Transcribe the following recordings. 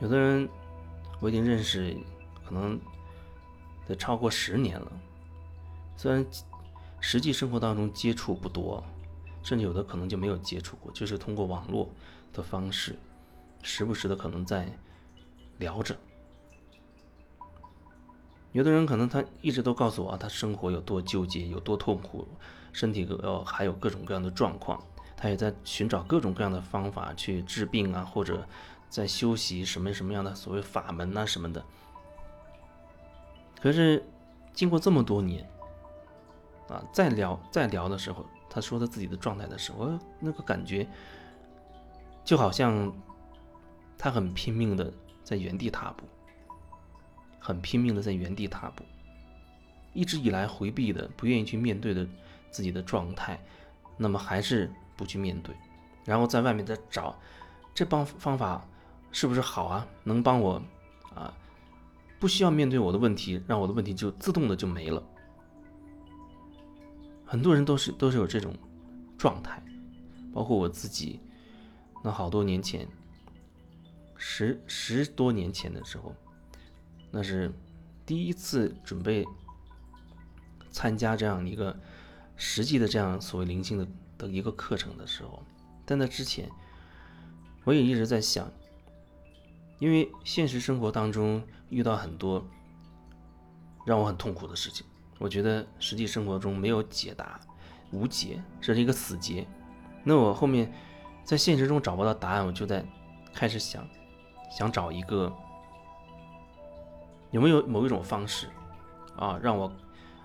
有的人我已经认识，可能得超过十年了，虽然实际生活当中接触不多，甚至有的可能就没有接触过，就是通过网络的方式，时不时的可能在聊着。有的人可能他一直都告诉我啊，他生活有多纠结，有多痛苦，身体呃还有各种各样的状况，他也在寻找各种各样的方法去治病啊，或者在修习什么什么样的所谓法门啊什么的。可是经过这么多年啊，再聊再聊的时候，他说他自己的状态的时候，那个感觉就好像他很拼命的在原地踏步。很拼命的在原地踏步，一直以来回避的、不愿意去面对的自己的状态，那么还是不去面对，然后在外面再找这帮方法是不是好啊？能帮我啊？不需要面对我的问题，让我的问题就自动的就没了。很多人都是都是有这种状态，包括我自己。那好多年前，十十多年前的时候。那是第一次准备参加这样一个实际的这样所谓灵性的的一个课程的时候，在那之前，我也一直在想，因为现实生活当中遇到很多让我很痛苦的事情，我觉得实际生活中没有解答，无解，这是一个死结。那我后面在现实中找不到答案，我就在开始想，想找一个。有没有某一种方式，啊，让我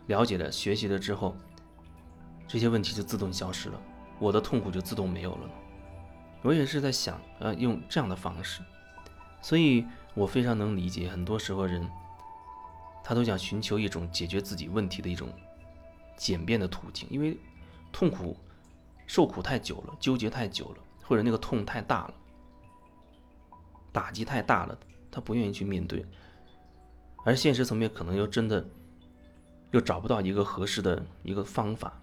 了解了、学习了之后，这些问题就自动消失了，我的痛苦就自动没有了？我也是在想，呃，用这样的方式，所以我非常能理解，很多时候人他都想寻求一种解决自己问题的一种简便的途径，因为痛苦、受苦太久了，纠结太久了，或者那个痛太大了，打击太大了，他不愿意去面对。而现实层面可能又真的又找不到一个合适的一个方法，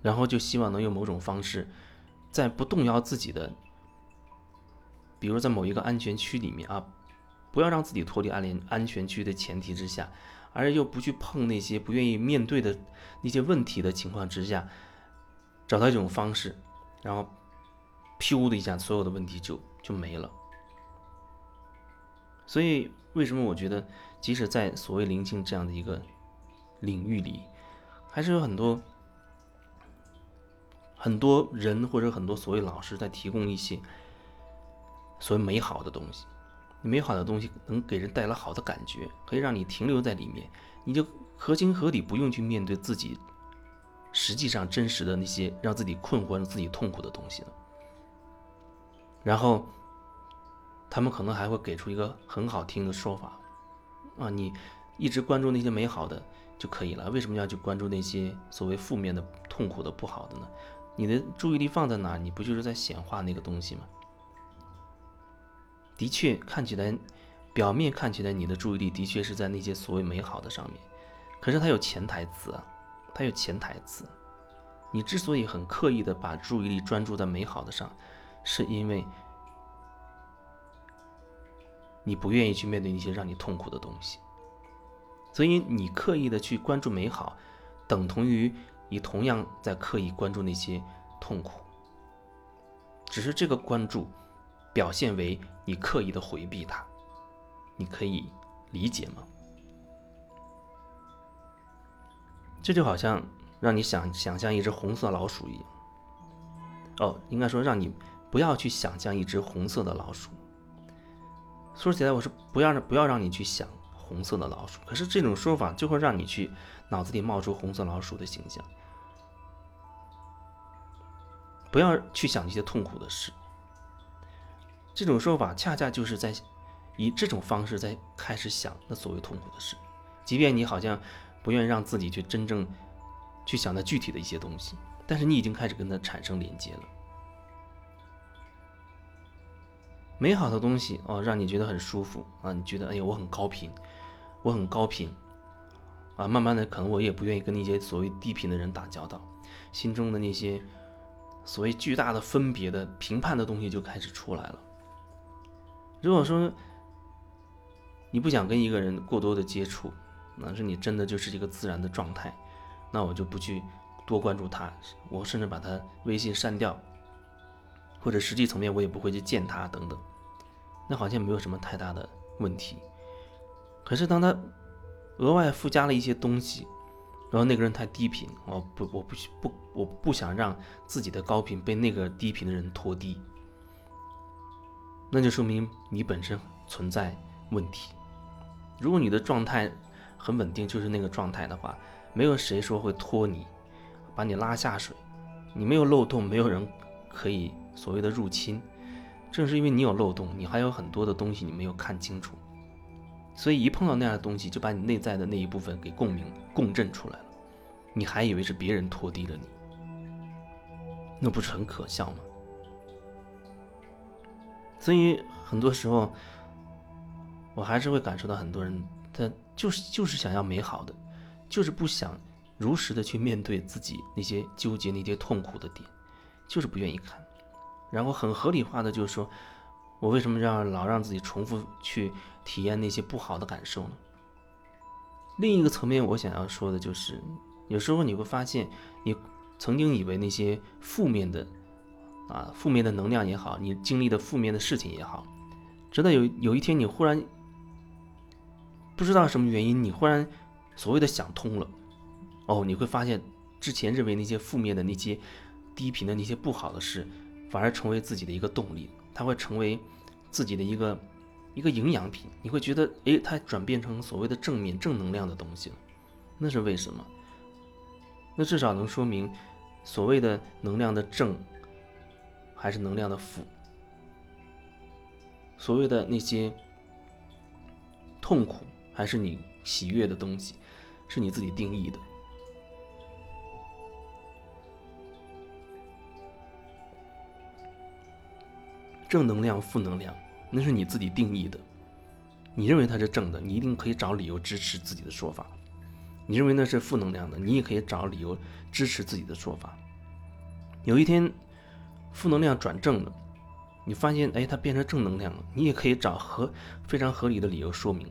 然后就希望能用某种方式，在不动摇自己的，比如在某一个安全区里面啊，不要让自己脱离安联安全区的前提之下，而又不去碰那些不愿意面对的那些问题的情况之下，找到一种方式，然后，噗的一下，所有的问题就就没了。所以，为什么我觉得，即使在所谓灵性这样的一个领域里，还是有很多很多人或者很多所谓老师在提供一些所谓美好的东西。美好的东西能给人带来好的感觉，可以让你停留在里面，你就合情合理，不用去面对自己实际上真实的那些让自己困惑、让自己痛苦的东西了。然后。他们可能还会给出一个很好听的说法，啊，你一直关注那些美好的就可以了，为什么要去关注那些所谓负面的、痛苦的、不好的呢？你的注意力放在哪，你不就是在显化那个东西吗？的确，看起来，表面看起来你的注意力的确是在那些所谓美好的上面，可是它有潜台词啊，它有潜台词。你之所以很刻意的把注意力专注在美好的上，是因为。你不愿意去面对那些让你痛苦的东西，所以你刻意的去关注美好，等同于你同样在刻意关注那些痛苦。只是这个关注，表现为你刻意的回避它，你可以理解吗？这就好像让你想想象一只红色老鼠一样。哦，应该说让你不要去想象一只红色的老鼠。说起来，我是不要不要让你去想红色的老鼠，可是这种说法就会让你去脑子里冒出红色老鼠的形象。不要去想一些痛苦的事。这种说法恰恰就是在以这种方式在开始想那所谓痛苦的事，即便你好像不愿让自己去真正去想那具体的一些东西，但是你已经开始跟它产生连接了。美好的东西哦，让你觉得很舒服啊！你觉得哎呀，我很高频，我很高频啊！慢慢的，可能我也不愿意跟那些所谓低频的人打交道，心中的那些所谓巨大的分别的评判的东西就开始出来了。如果说你不想跟一个人过多的接触，那是你真的就是一个自然的状态，那我就不去多关注他，我甚至把他微信删掉，或者实际层面我也不会去见他等等，那好像没有什么太大的问题。可是当他额外附加了一些东西，然后那个人太低频，我不我不不我不想让自己的高频被那个低频的人拖低，那就说明你本身存在问题。如果你的状态很稳定，就是那个状态的话，没有谁说会拖你，把你拉下水。你没有漏洞，没有人可以所谓的入侵。正是因为你有漏洞，你还有很多的东西你没有看清楚，所以一碰到那样的东西，就把你内在的那一部分给共鸣、共振出来了。你还以为是别人拖低了你，那不是很可笑吗？所以很多时候。我还是会感受到很多人，他就是就是想要美好的，就是不想如实的去面对自己那些纠结、那些痛苦的点，就是不愿意看，然后很合理化的就是说，我为什么让老让自己重复去体验那些不好的感受呢？另一个层面，我想要说的就是，有时候你会发现，你曾经以为那些负面的，啊，负面的能量也好，你经历的负面的事情也好，直到有有一天你忽然。不知道什么原因，你忽然所谓的想通了，哦，你会发现之前认为那些负面的那些低频的那些不好的事，反而成为自己的一个动力，它会成为自己的一个一个营养品。你会觉得，诶，它转变成所谓的正面正能量的东西了，那是为什么？那至少能说明所谓的能量的正还是能量的负，所谓的那些痛苦。还是你喜悦的东西，是你自己定义的。正能量、负能量，那是你自己定义的。你认为它是正的，你一定可以找理由支持自己的说法；你认为那是负能量的，你也可以找理由支持自己的说法。有一天，负能量转正了，你发现，哎，它变成正能量了，你也可以找合非常合理的理由说明。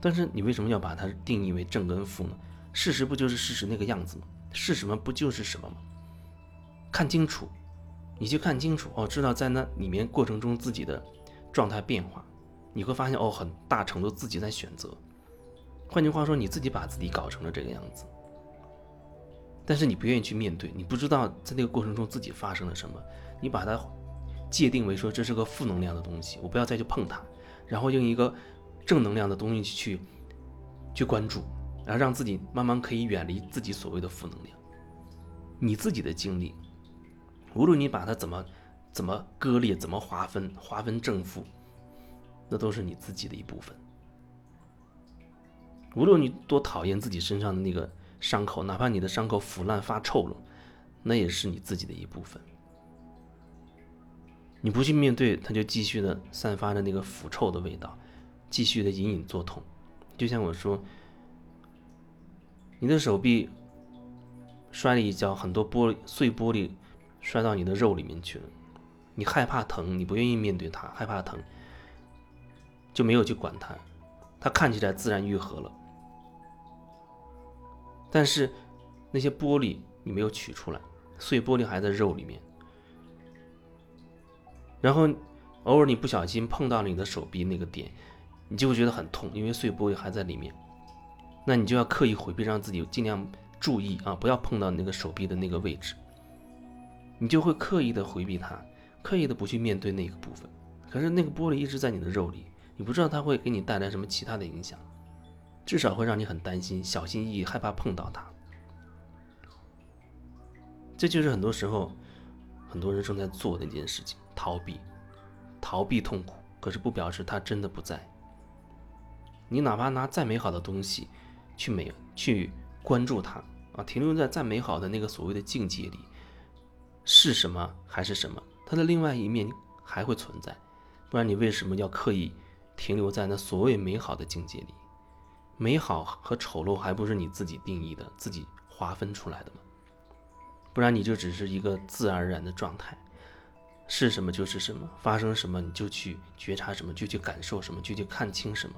但是你为什么要把它定义为正跟负呢？事实不就是事实那个样子吗？是什么不就是什么吗？看清楚，你去看清楚哦，知道在那里面过程中自己的状态变化，你会发现哦，很大程度自己在选择。换句话说，你自己把自己搞成了这个样子，但是你不愿意去面对，你不知道在那个过程中自己发生了什么，你把它界定为说这是个负能量的东西，我不要再去碰它，然后用一个。正能量的东西去去关注，然后让自己慢慢可以远离自己所谓的负能量。你自己的经历，无论你把它怎么怎么割裂、怎么划分、划分正负，那都是你自己的一部分。无论你多讨厌自己身上的那个伤口，哪怕你的伤口腐烂发臭了，那也是你自己的一部分。你不去面对，它就继续的散发着那个腐臭的味道。继续的隐隐作痛，就像我说，你的手臂摔了一跤，很多玻璃碎玻璃摔到你的肉里面去了，你害怕疼，你不愿意面对它，害怕疼，就没有去管它，它看起来自然愈合了，但是那些玻璃你没有取出来，碎玻璃还在肉里面，然后偶尔你不小心碰到了你的手臂那个点。你就会觉得很痛，因为碎玻璃还在里面，那你就要刻意回避，让自己尽量注意啊，不要碰到那个手臂的那个位置。你就会刻意的回避它，刻意的不去面对那个部分。可是那个玻璃一直在你的肉里，你不知道它会给你带来什么其他的影响，至少会让你很担心、小心翼翼、害怕碰到它。这就是很多时候很多人正在做的一件事情：逃避，逃避痛苦。可是不表示它真的不在。你哪怕拿再美好的东西，去美去关注它啊，停留在再美好的那个所谓的境界里，是什么还是什么？它的另外一面还会存在，不然你为什么要刻意停留在那所谓美好的境界里？美好和丑陋还不是你自己定义的、自己划分出来的吗？不然你就只是一个自然而然的状态，是什么就是什么，发生什么你就去觉察什么，就去感受什么，就去看清什么。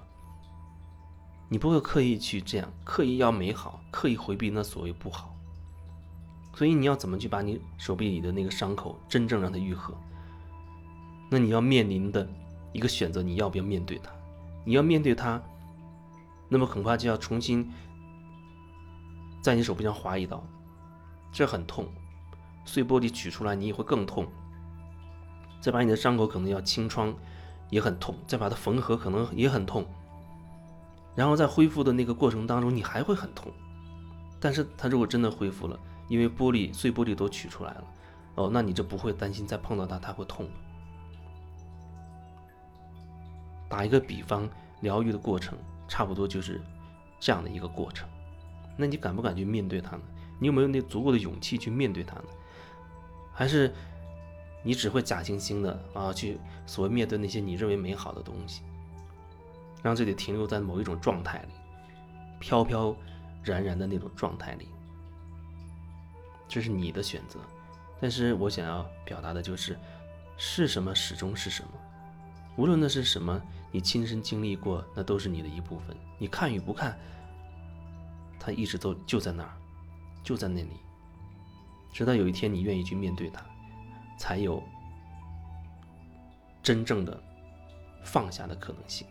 你不会刻意去这样，刻意要美好，刻意回避那所谓不好。所以你要怎么去把你手臂里的那个伤口真正让它愈合？那你要面临的一个选择，你要不要面对它？你要面对它，那么恐怕就要重新在你手臂上划一刀，这很痛。碎玻璃取出来，你也会更痛。再把你的伤口可能要清创，也很痛；再把它缝合，可能也很痛。然后在恢复的那个过程当中，你还会很痛。但是它如果真的恢复了，因为玻璃碎玻璃都取出来了，哦，那你就不会担心再碰到它它会痛了。打一个比方，疗愈的过程差不多就是这样的一个过程。那你敢不敢去面对它呢？你有没有那足够的勇气去面对它呢？还是？你只会假惺惺的啊，去所谓面对那些你认为美好的东西，让自己停留在某一种状态里，飘飘然然的那种状态里，这是你的选择。但是我想要表达的就是，是什么始终是什么，无论那是什么，你亲身经历过，那都是你的一部分。你看与不看，它一直都就在那儿，就在那里，直到有一天你愿意去面对它。才有真正的放下的可能性。